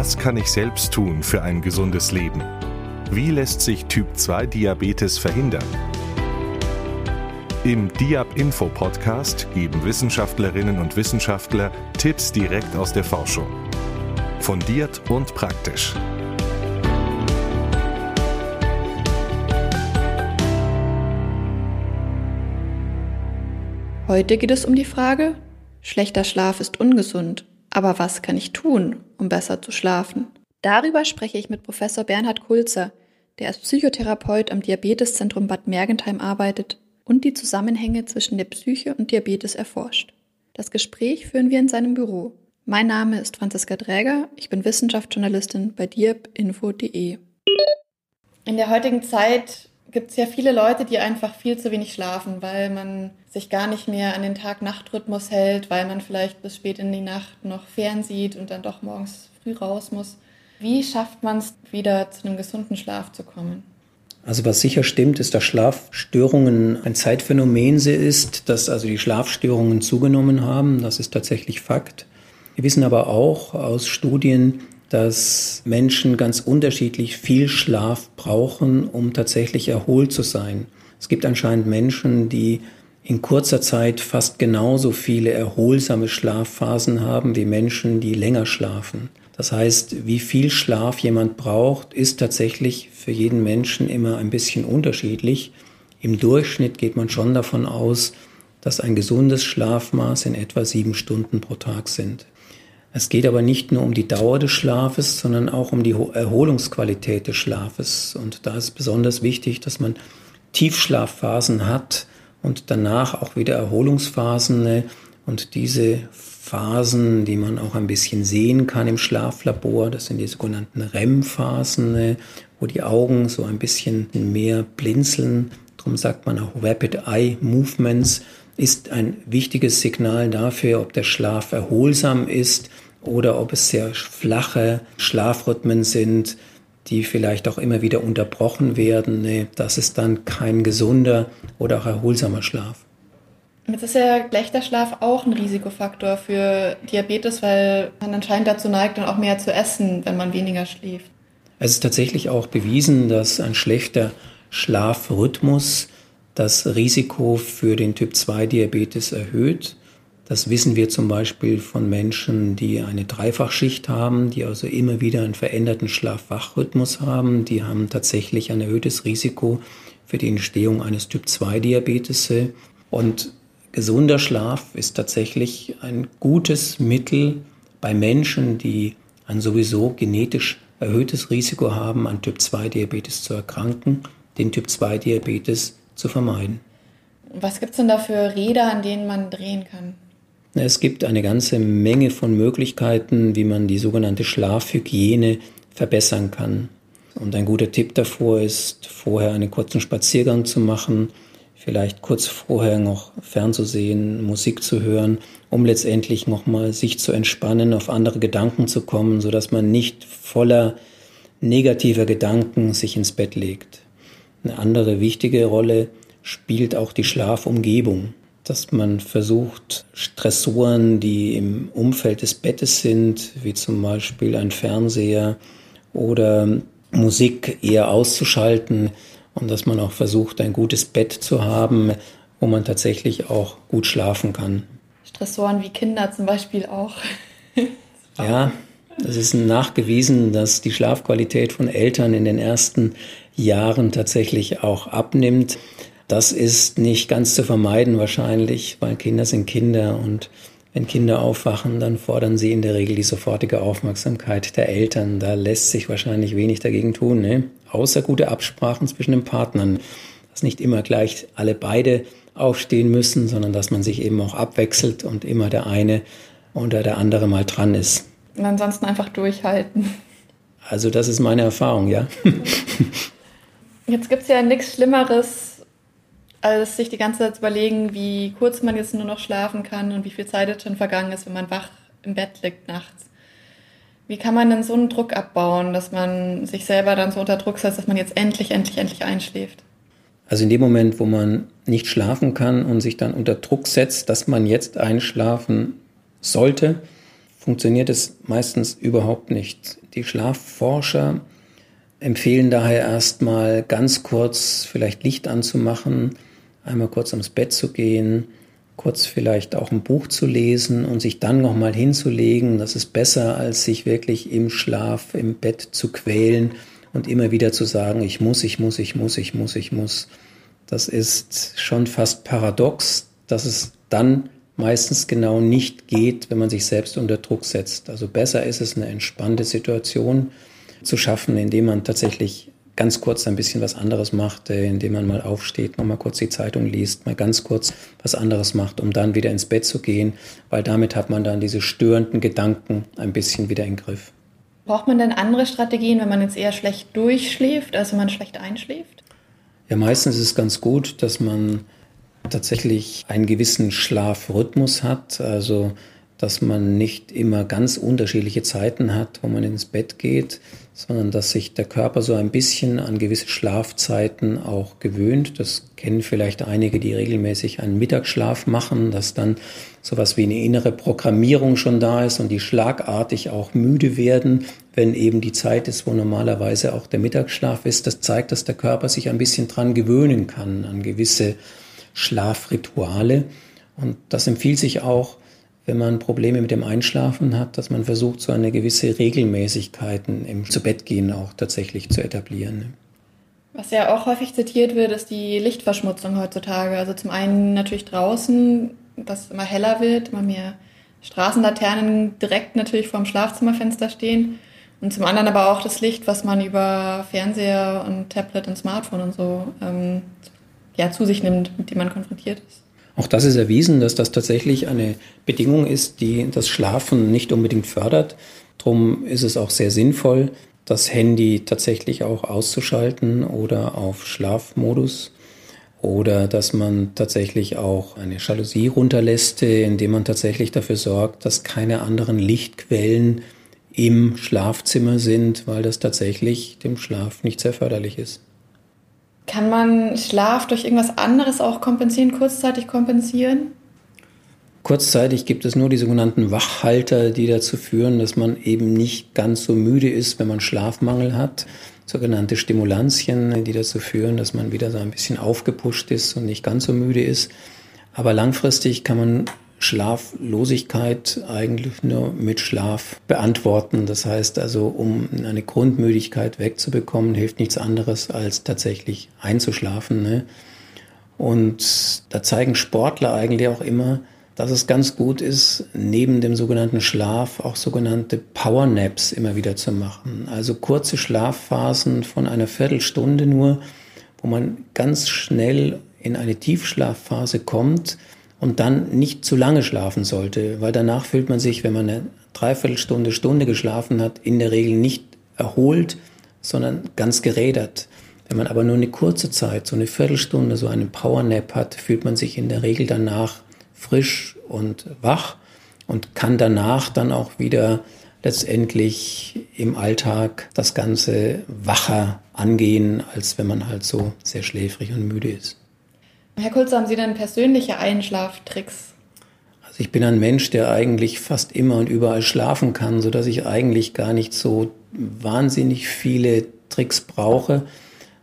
Was kann ich selbst tun für ein gesundes Leben? Wie lässt sich Typ-2-Diabetes verhindern? Im Diab Info Podcast geben Wissenschaftlerinnen und Wissenschaftler Tipps direkt aus der Forschung. Fundiert und praktisch. Heute geht es um die Frage, schlechter Schlaf ist ungesund, aber was kann ich tun, um besser zu schlafen? Darüber spreche ich mit Professor Bernhard Kulzer, der als Psychotherapeut am Diabeteszentrum Bad Mergentheim arbeitet und die Zusammenhänge zwischen der Psyche und Diabetes erforscht. Das Gespräch führen wir in seinem Büro. Mein Name ist Franziska Dräger, ich bin Wissenschaftsjournalistin bei diabinfo.de. In der heutigen Zeit gibt es ja viele Leute, die einfach viel zu wenig schlafen, weil man sich gar nicht mehr an den Tag-Nacht-Rhythmus hält, weil man vielleicht bis spät in die Nacht noch fernsieht und dann doch morgens früh raus muss. Wie schafft man es wieder zu einem gesunden Schlaf zu kommen? Also was sicher stimmt, ist, dass Schlafstörungen ein Zeitphänomen ist, dass also die Schlafstörungen zugenommen haben. Das ist tatsächlich Fakt. Wir wissen aber auch aus Studien, dass Menschen ganz unterschiedlich viel Schlaf brauchen, um tatsächlich erholt zu sein. Es gibt anscheinend Menschen, die in kurzer Zeit fast genauso viele erholsame Schlafphasen haben wie Menschen, die länger schlafen. Das heißt, wie viel Schlaf jemand braucht, ist tatsächlich für jeden Menschen immer ein bisschen unterschiedlich. Im Durchschnitt geht man schon davon aus, dass ein gesundes Schlafmaß in etwa sieben Stunden pro Tag sind. Es geht aber nicht nur um die Dauer des Schlafes, sondern auch um die Erholungsqualität des Schlafes. Und da ist besonders wichtig, dass man Tiefschlafphasen hat und danach auch wieder Erholungsphasen. Und diese Phasen, die man auch ein bisschen sehen kann im Schlaflabor, das sind die sogenannten REM-Phasen, wo die Augen so ein bisschen mehr blinzeln. Darum sagt man auch Rapid Eye Movements ist ein wichtiges Signal dafür, ob der Schlaf erholsam ist oder ob es sehr flache Schlafrhythmen sind, die vielleicht auch immer wieder unterbrochen werden. Das ist dann kein gesunder oder auch erholsamer Schlaf. Jetzt ist ja schlechter Schlaf auch ein Risikofaktor für Diabetes, weil man anscheinend dazu neigt, dann auch mehr zu essen, wenn man weniger schläft. Es ist tatsächlich auch bewiesen, dass ein schlechter Schlafrhythmus das Risiko für den Typ-2-Diabetes erhöht. Das wissen wir zum Beispiel von Menschen, die eine Dreifachschicht haben, die also immer wieder einen veränderten Schlaf-Wach-Rhythmus haben. Die haben tatsächlich ein erhöhtes Risiko für die Entstehung eines Typ-2-Diabetes. Und gesunder Schlaf ist tatsächlich ein gutes Mittel bei Menschen, die ein sowieso genetisch erhöhtes Risiko haben, an Typ-2-Diabetes zu erkranken, den Typ-2-Diabetes zu vermeiden. Was gibt es denn da für Räder, an denen man drehen kann? Es gibt eine ganze Menge von Möglichkeiten, wie man die sogenannte Schlafhygiene verbessern kann. Und ein guter Tipp davor ist, vorher einen kurzen Spaziergang zu machen, vielleicht kurz vorher noch fernzusehen, Musik zu hören, um letztendlich nochmal sich zu entspannen, auf andere Gedanken zu kommen, sodass man nicht voller negativer Gedanken sich ins Bett legt. Eine andere wichtige Rolle spielt auch die Schlafumgebung, dass man versucht, Stressoren, die im Umfeld des Bettes sind, wie zum Beispiel ein Fernseher oder Musik eher auszuschalten und dass man auch versucht, ein gutes Bett zu haben, wo man tatsächlich auch gut schlafen kann. Stressoren wie Kinder zum Beispiel auch. ja, es ist nachgewiesen, dass die Schlafqualität von Eltern in den ersten Jahren tatsächlich auch abnimmt. Das ist nicht ganz zu vermeiden wahrscheinlich, weil Kinder sind Kinder und wenn Kinder aufwachen, dann fordern sie in der Regel die sofortige Aufmerksamkeit der Eltern. Da lässt sich wahrscheinlich wenig dagegen tun, ne? außer gute Absprachen zwischen den Partnern, dass nicht immer gleich alle beide aufstehen müssen, sondern dass man sich eben auch abwechselt und immer der eine oder der andere mal dran ist. Und ansonsten einfach durchhalten. Also das ist meine Erfahrung, ja. Jetzt gibt es ja nichts Schlimmeres, als sich die ganze Zeit überlegen, wie kurz man jetzt nur noch schlafen kann und wie viel Zeit jetzt schon vergangen ist, wenn man wach im Bett liegt nachts. Wie kann man denn so einen Druck abbauen, dass man sich selber dann so unter Druck setzt, dass man jetzt endlich, endlich, endlich einschläft? Also in dem Moment, wo man nicht schlafen kann und sich dann unter Druck setzt, dass man jetzt einschlafen sollte, funktioniert es meistens überhaupt nicht. Die Schlafforscher empfehlen daher erstmal ganz kurz vielleicht Licht anzumachen, einmal kurz ums Bett zu gehen, kurz vielleicht auch ein Buch zu lesen und sich dann nochmal hinzulegen. Das ist besser, als sich wirklich im Schlaf, im Bett zu quälen und immer wieder zu sagen, ich muss, ich muss, ich muss, ich muss, ich muss. Das ist schon fast paradox, dass es dann meistens genau nicht geht, wenn man sich selbst unter Druck setzt. Also besser ist es, eine entspannte Situation zu schaffen, indem man tatsächlich ganz kurz ein bisschen was anderes macht, äh, indem man mal aufsteht, nochmal kurz die Zeitung liest, mal ganz kurz was anderes macht, um dann wieder ins Bett zu gehen, weil damit hat man dann diese störenden Gedanken ein bisschen wieder im Griff. Braucht man denn andere Strategien, wenn man jetzt eher schlecht durchschläft, also man schlecht einschläft? Ja, meistens ist es ganz gut, dass man tatsächlich einen gewissen Schlafrhythmus hat, also dass man nicht immer ganz unterschiedliche Zeiten hat, wo man ins Bett geht, sondern dass sich der Körper so ein bisschen an gewisse Schlafzeiten auch gewöhnt. Das kennen vielleicht einige, die regelmäßig einen Mittagsschlaf machen, dass dann sowas wie eine innere Programmierung schon da ist und die schlagartig auch müde werden, wenn eben die Zeit ist, wo normalerweise auch der Mittagsschlaf ist. Das zeigt, dass der Körper sich ein bisschen dran gewöhnen kann an gewisse Schlafrituale. Und das empfiehlt sich auch, wenn man Probleme mit dem Einschlafen hat, dass man versucht, so eine gewisse Regelmäßigkeiten im Zubettgehen auch tatsächlich zu etablieren. Was ja auch häufig zitiert wird, ist die Lichtverschmutzung heutzutage. Also zum einen natürlich draußen, dass immer heller wird, immer mehr Straßenlaternen direkt natürlich vorm Schlafzimmerfenster stehen. Und zum anderen aber auch das Licht, was man über Fernseher und Tablet und Smartphone und so ähm, ja, zu sich nimmt, mit dem man konfrontiert ist. Auch das ist erwiesen, dass das tatsächlich eine Bedingung ist, die das Schlafen nicht unbedingt fördert. Drum ist es auch sehr sinnvoll, das Handy tatsächlich auch auszuschalten oder auf Schlafmodus oder dass man tatsächlich auch eine Jalousie runterlässt, indem man tatsächlich dafür sorgt, dass keine anderen Lichtquellen im Schlafzimmer sind, weil das tatsächlich dem Schlaf nicht sehr förderlich ist. Kann man Schlaf durch irgendwas anderes auch kompensieren, kurzzeitig kompensieren? Kurzzeitig gibt es nur die sogenannten Wachhalter, die dazu führen, dass man eben nicht ganz so müde ist, wenn man Schlafmangel hat. Sogenannte Stimulantien, die dazu führen, dass man wieder so ein bisschen aufgepusht ist und nicht ganz so müde ist. Aber langfristig kann man Schlaflosigkeit eigentlich nur mit Schlaf beantworten. Das heißt also, um eine Grundmüdigkeit wegzubekommen, hilft nichts anderes als tatsächlich einzuschlafen. Ne? Und da zeigen Sportler eigentlich auch immer, dass es ganz gut ist, neben dem sogenannten Schlaf auch sogenannte Power Naps immer wieder zu machen. Also kurze Schlafphasen von einer Viertelstunde nur, wo man ganz schnell in eine Tiefschlafphase kommt, und dann nicht zu lange schlafen sollte, weil danach fühlt man sich, wenn man eine Dreiviertelstunde, Stunde geschlafen hat, in der Regel nicht erholt, sondern ganz gerädert. Wenn man aber nur eine kurze Zeit, so eine Viertelstunde, so einen Powernap hat, fühlt man sich in der Regel danach frisch und wach und kann danach dann auch wieder letztendlich im Alltag das Ganze wacher angehen, als wenn man halt so sehr schläfrig und müde ist. Herr Kulze, haben Sie denn persönliche Einschlaftricks? Also ich bin ein Mensch, der eigentlich fast immer und überall schlafen kann, sodass ich eigentlich gar nicht so wahnsinnig viele Tricks brauche.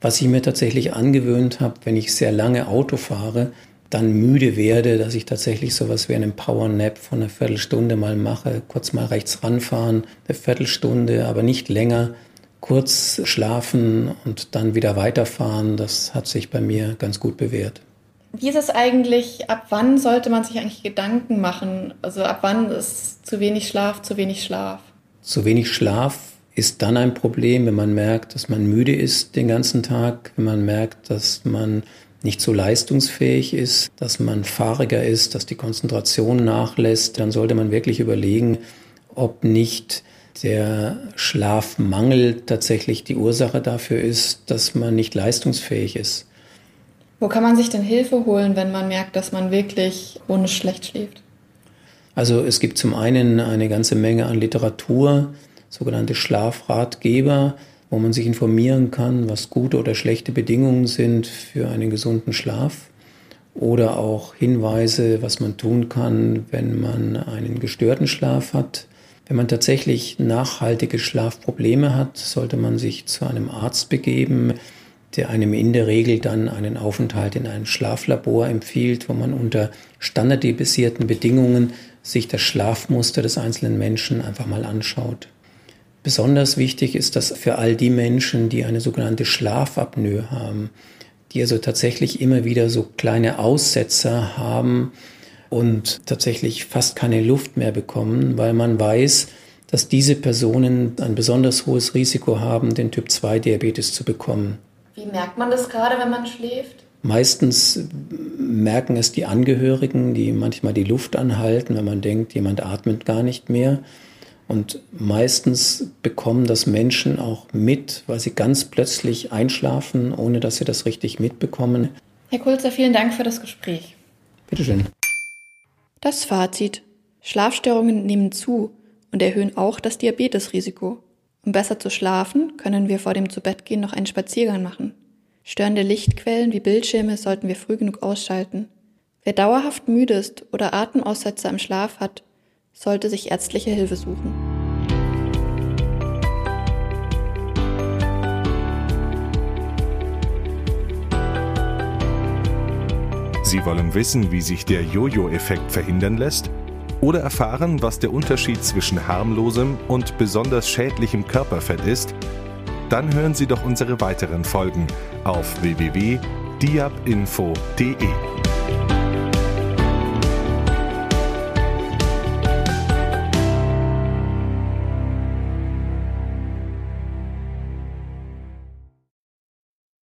Was ich mir tatsächlich angewöhnt habe, wenn ich sehr lange Auto fahre, dann müde werde, dass ich tatsächlich sowas wie einen Power Nap von einer Viertelstunde mal mache, kurz mal rechts ranfahren, eine Viertelstunde, aber nicht länger, kurz schlafen und dann wieder weiterfahren. Das hat sich bei mir ganz gut bewährt. Wie ist es eigentlich, ab wann sollte man sich eigentlich Gedanken machen? Also ab wann ist zu wenig Schlaf, zu wenig Schlaf? Zu wenig Schlaf ist dann ein Problem, wenn man merkt, dass man müde ist den ganzen Tag, wenn man merkt, dass man nicht so leistungsfähig ist, dass man fahriger ist, dass die Konzentration nachlässt, dann sollte man wirklich überlegen, ob nicht der Schlafmangel tatsächlich die Ursache dafür ist, dass man nicht leistungsfähig ist. Wo kann man sich denn Hilfe holen, wenn man merkt, dass man wirklich ohne schlecht schläft? Also es gibt zum einen eine ganze Menge an Literatur, sogenannte Schlafratgeber, wo man sich informieren kann, was gute oder schlechte Bedingungen sind für einen gesunden Schlaf. Oder auch Hinweise, was man tun kann, wenn man einen gestörten Schlaf hat. Wenn man tatsächlich nachhaltige Schlafprobleme hat, sollte man sich zu einem Arzt begeben, der einem in der Regel dann einen Aufenthalt in einem Schlaflabor empfiehlt, wo man unter standardisierten Bedingungen sich das Schlafmuster des einzelnen Menschen einfach mal anschaut. Besonders wichtig ist das für all die Menschen, die eine sogenannte Schlafapnoe haben, die also tatsächlich immer wieder so kleine Aussetzer haben und tatsächlich fast keine Luft mehr bekommen, weil man weiß, dass diese Personen ein besonders hohes Risiko haben, den Typ-2-Diabetes zu bekommen. Wie merkt man das gerade, wenn man schläft? Meistens merken es die Angehörigen, die manchmal die Luft anhalten, wenn man denkt, jemand atmet gar nicht mehr. Und meistens bekommen das Menschen auch mit, weil sie ganz plötzlich einschlafen, ohne dass sie das richtig mitbekommen. Herr Kulzer, vielen Dank für das Gespräch. Bitteschön. Das Fazit. Schlafstörungen nehmen zu und erhöhen auch das Diabetesrisiko. Um besser zu schlafen, können wir vor dem Zubettgehen noch einen Spaziergang machen. Störende Lichtquellen wie Bildschirme sollten wir früh genug ausschalten. Wer dauerhaft müde ist oder Atemaussetzer im Schlaf hat, sollte sich ärztliche Hilfe suchen. Sie wollen wissen, wie sich der Jojo-Effekt verhindern lässt? Oder erfahren, was der Unterschied zwischen harmlosem und besonders schädlichem Körperfett ist? Dann hören Sie doch unsere weiteren Folgen auf www.diabinfo.de.